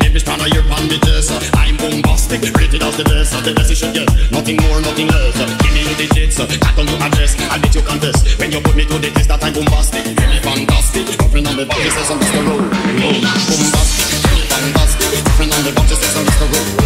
Up down, baby, stand on your bandages. I'm bombastic, rated as the best. The best you should get. Nothing more, nothing less. Give me your digits. Got on your address. I'll bet you contest. When you put me to the test, that I'm bombastic. Really fantastic. Girlfriend on the he says I'm Mr. Rowe. Bombastic. Really fantastic. Girlfriend on the she says I'm Mr. Rowe.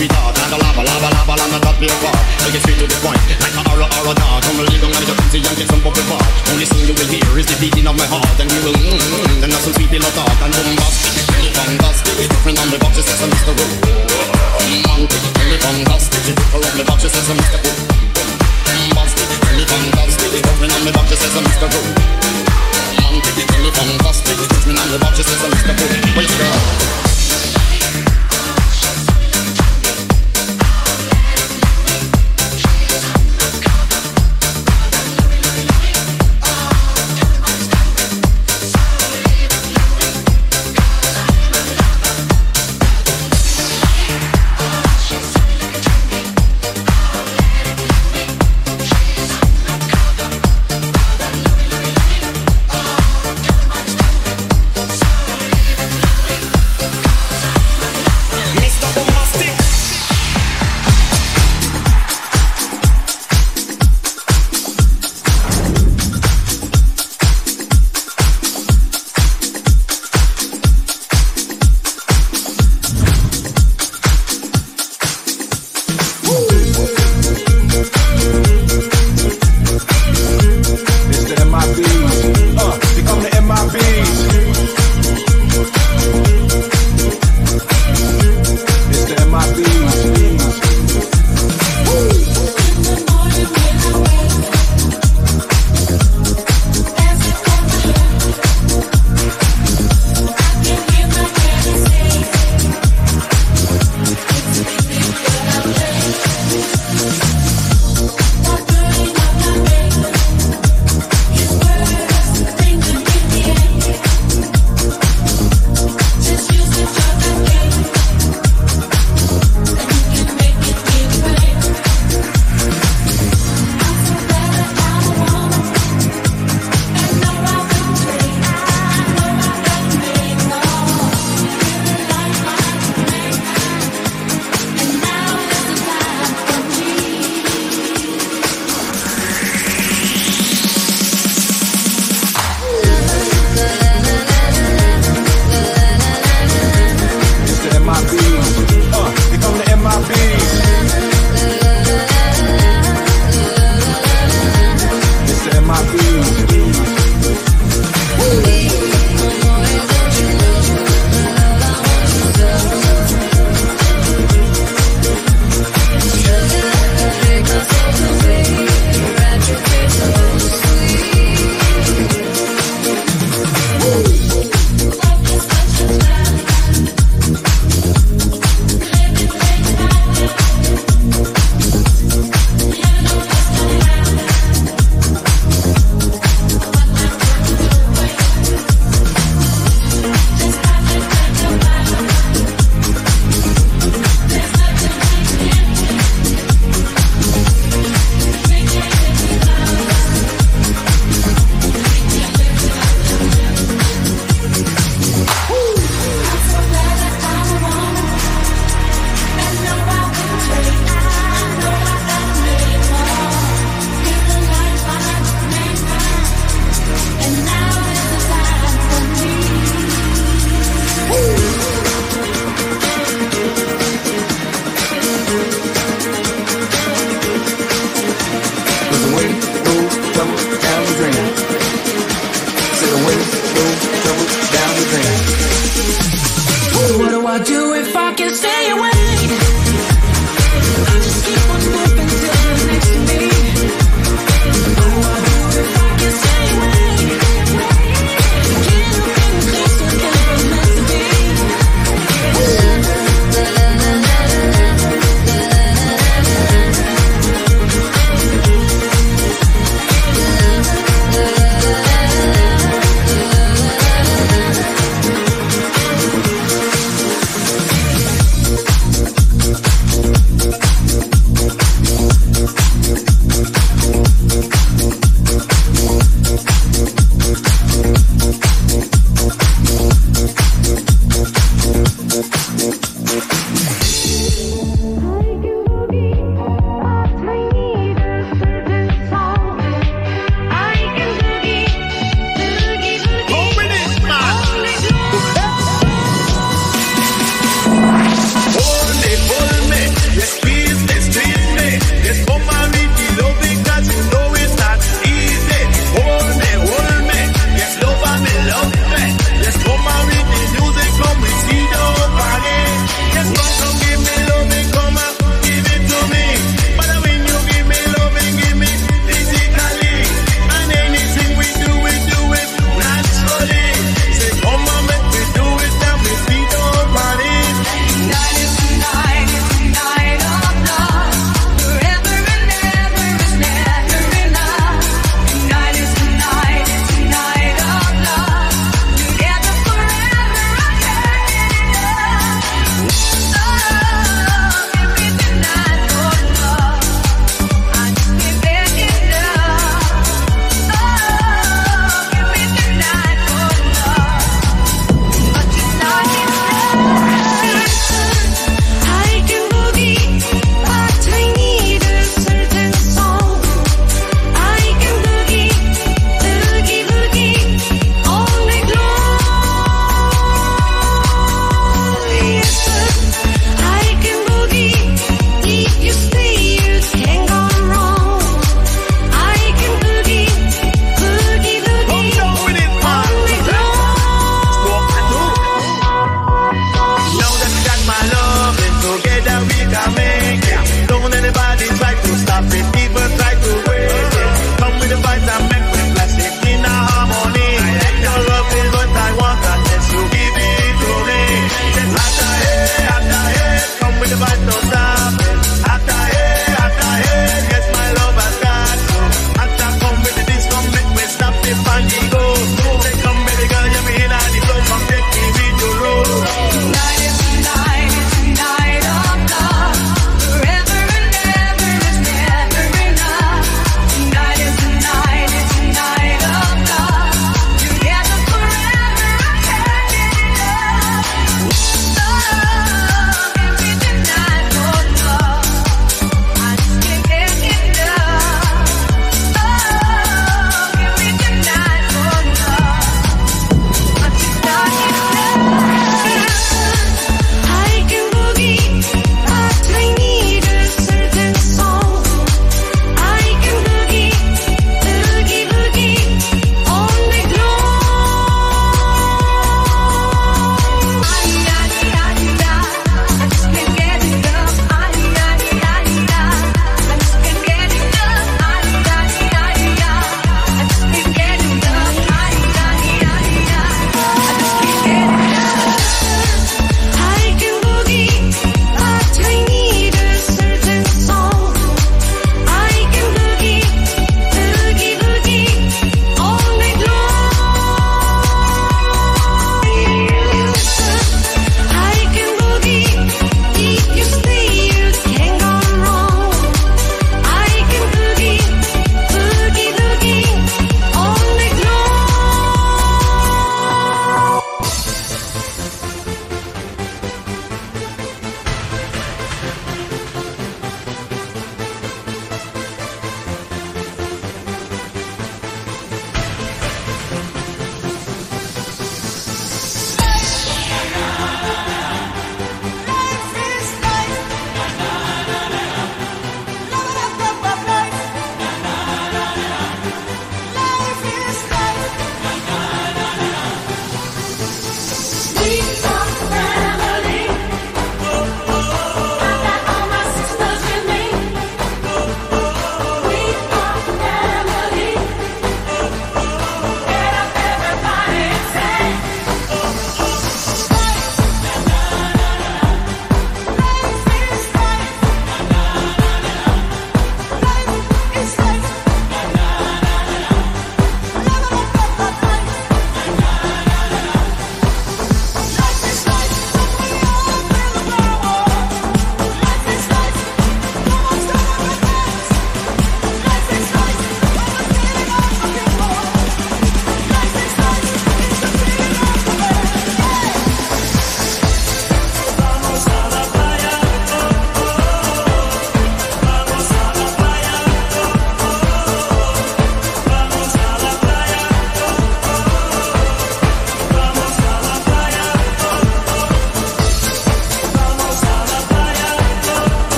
Sweetheart. Now go lava, lava, lava, lava, not be a part. Take it straight to the point, like a aura, aura, dog. Come lay down and just easy and get some bubble bath. Only thing you will hear is the beating of my heart, and you will mm, mm, then that's some sweet little talk and bombastic, really fantastic. Girlfriend on the box, she says I'm Mr. Rowe. Romantic, really fantastic. Girl on the box, she says I'm Mr. Rowe. Bombastic, really fantastic. Girlfriend on the box, she says I'm Mr. Rowe. Romantic, really fantastic. Girlfriend on the box, she says I'm Mr. Rowe. It's the. Uh, they the MIBs.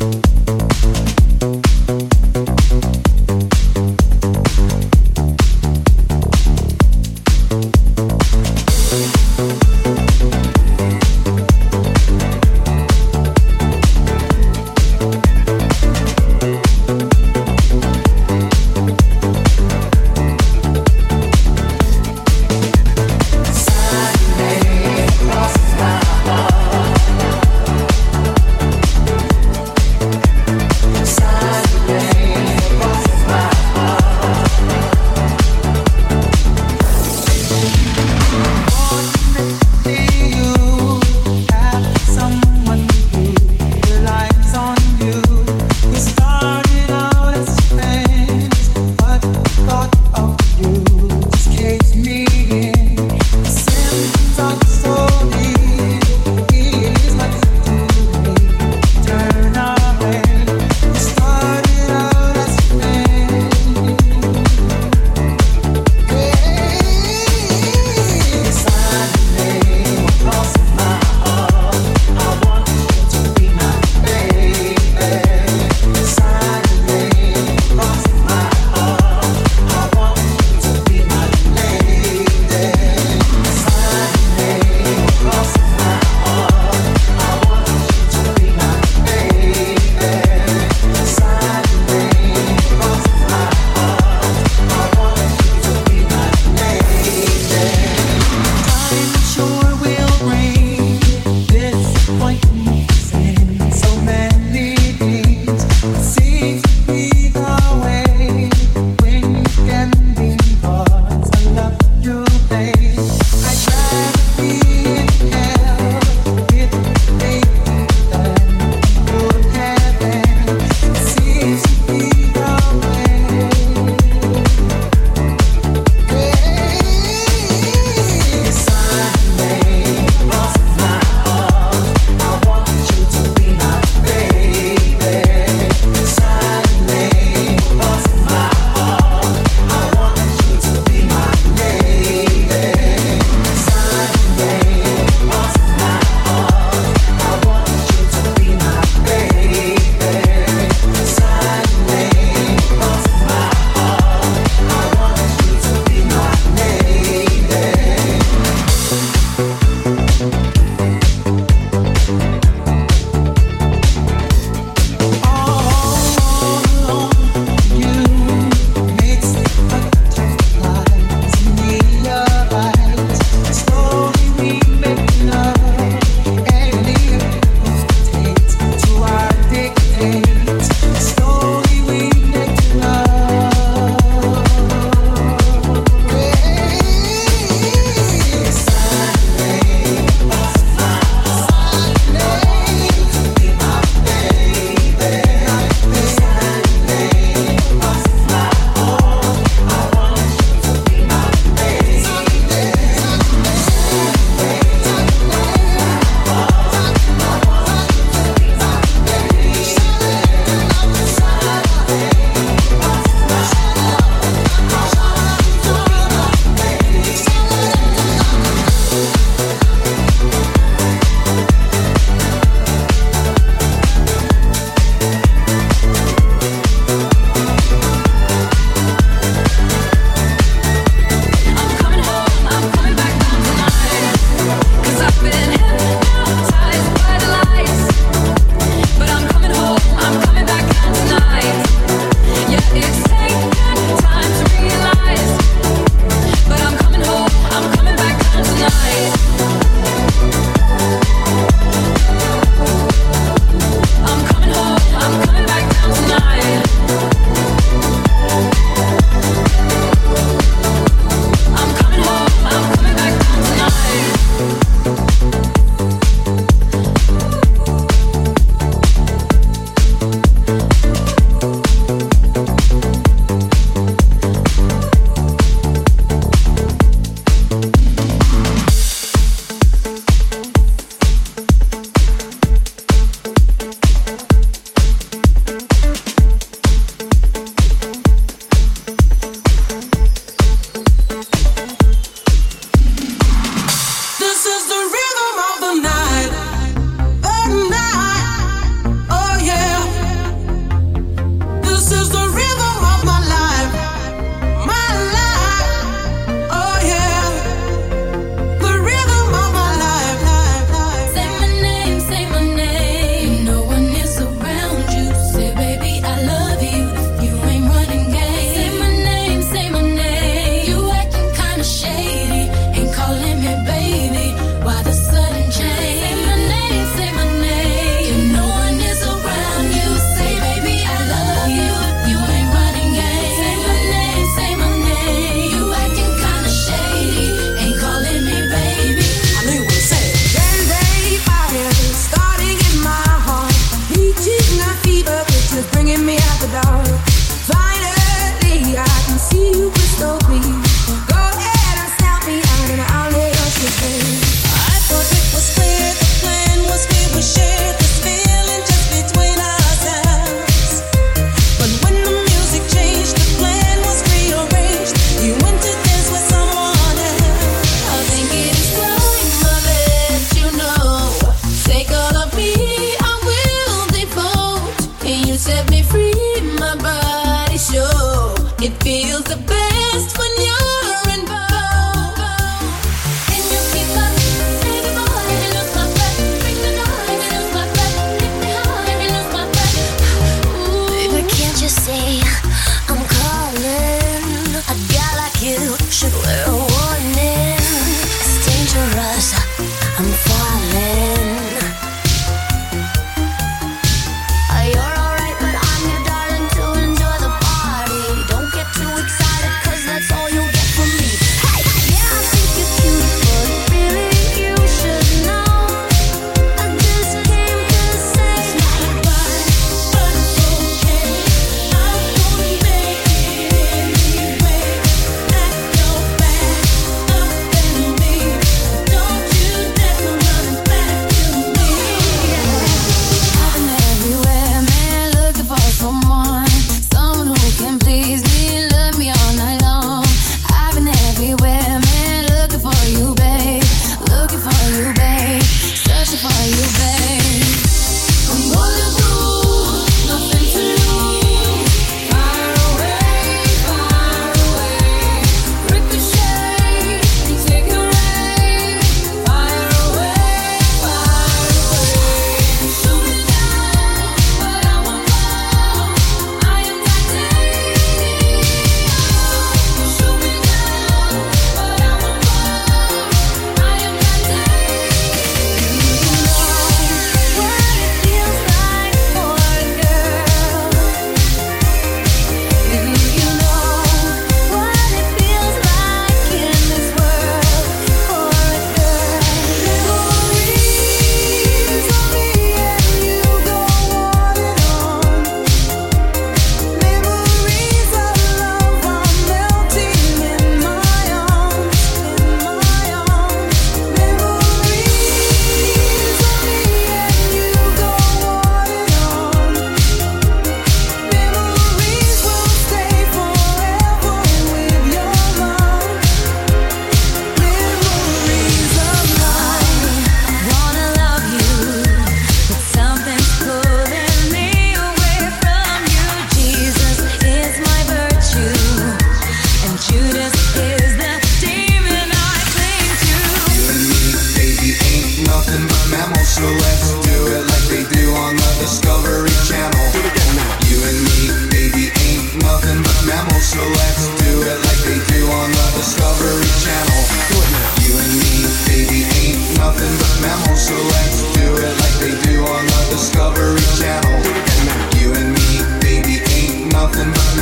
Boom, boom, boom.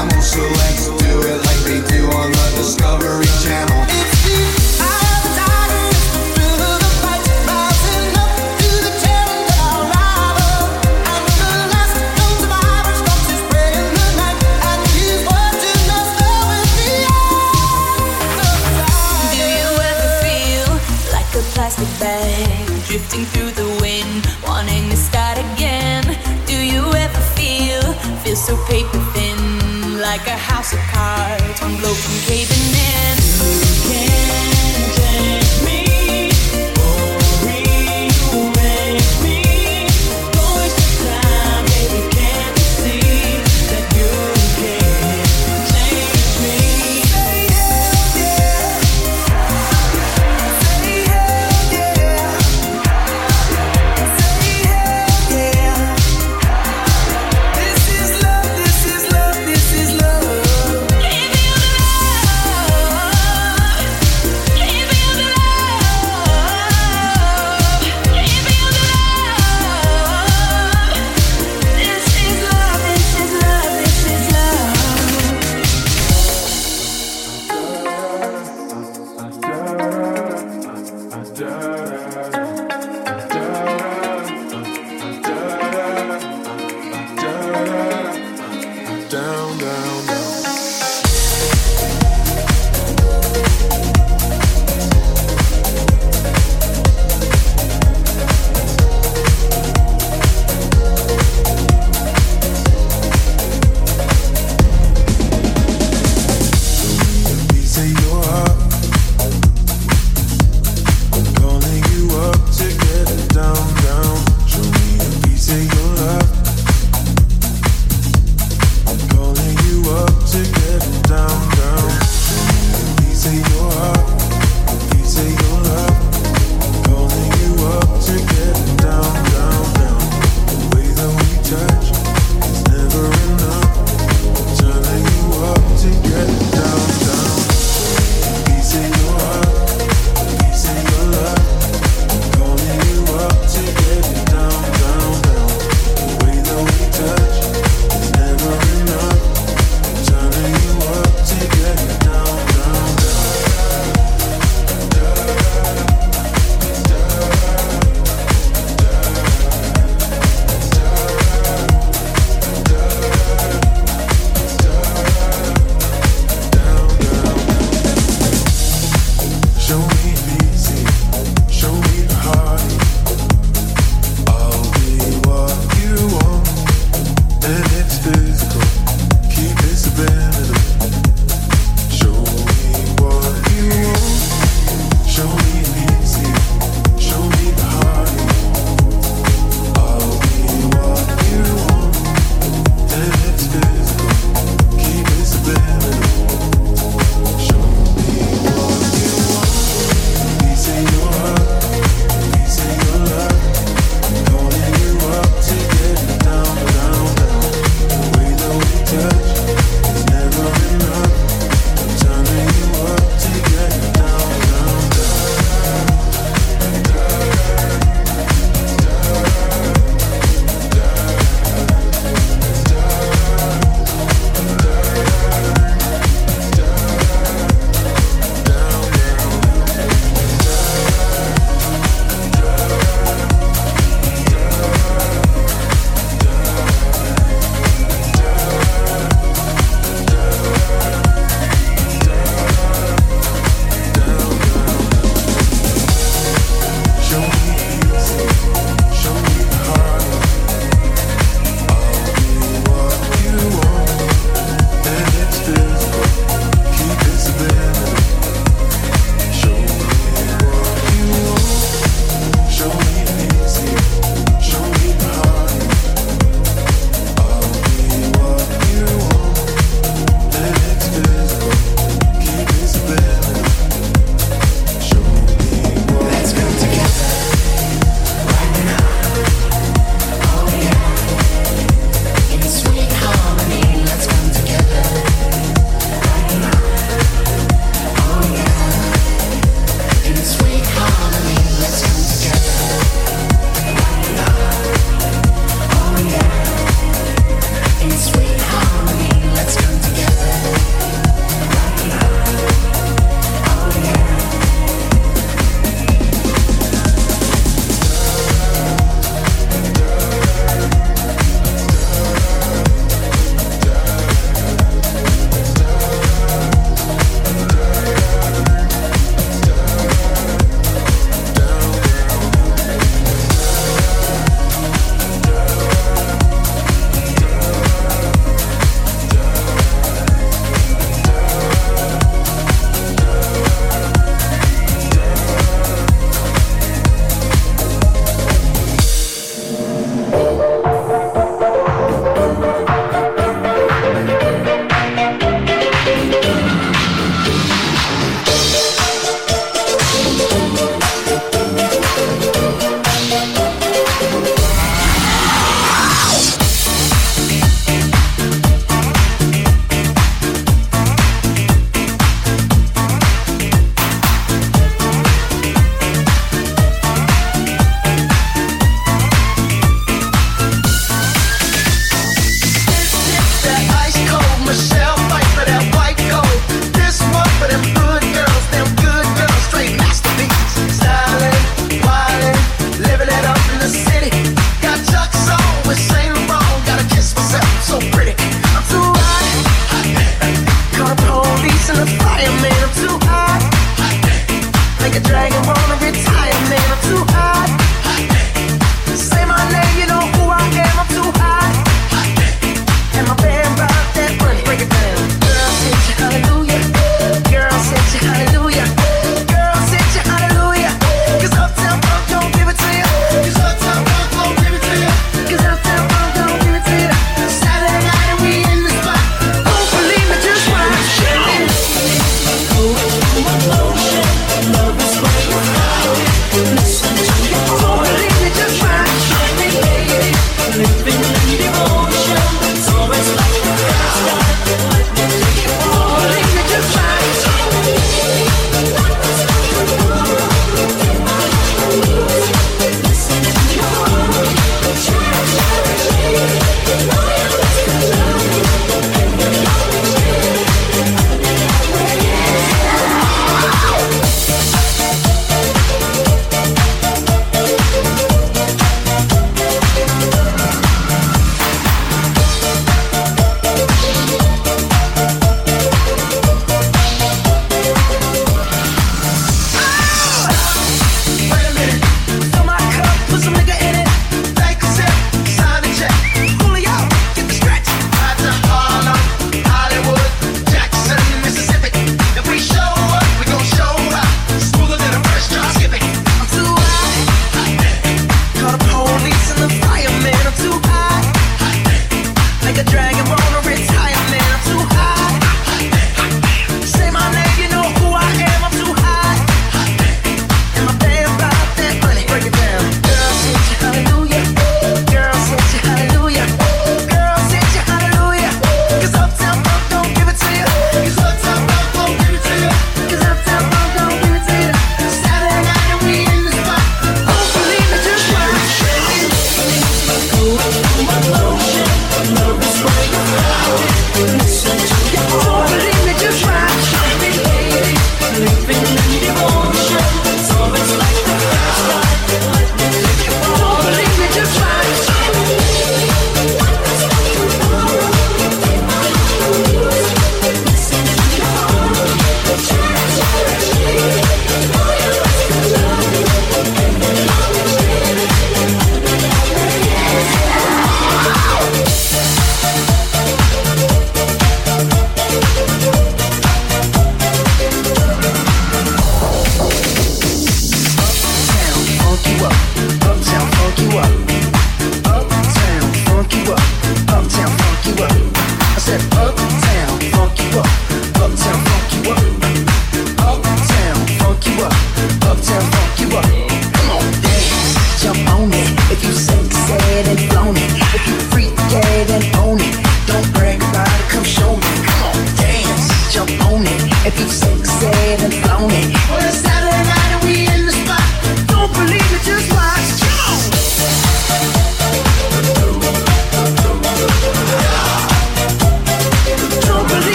camel, so let's do it like they do on the Discovery Channel. like a house of cards.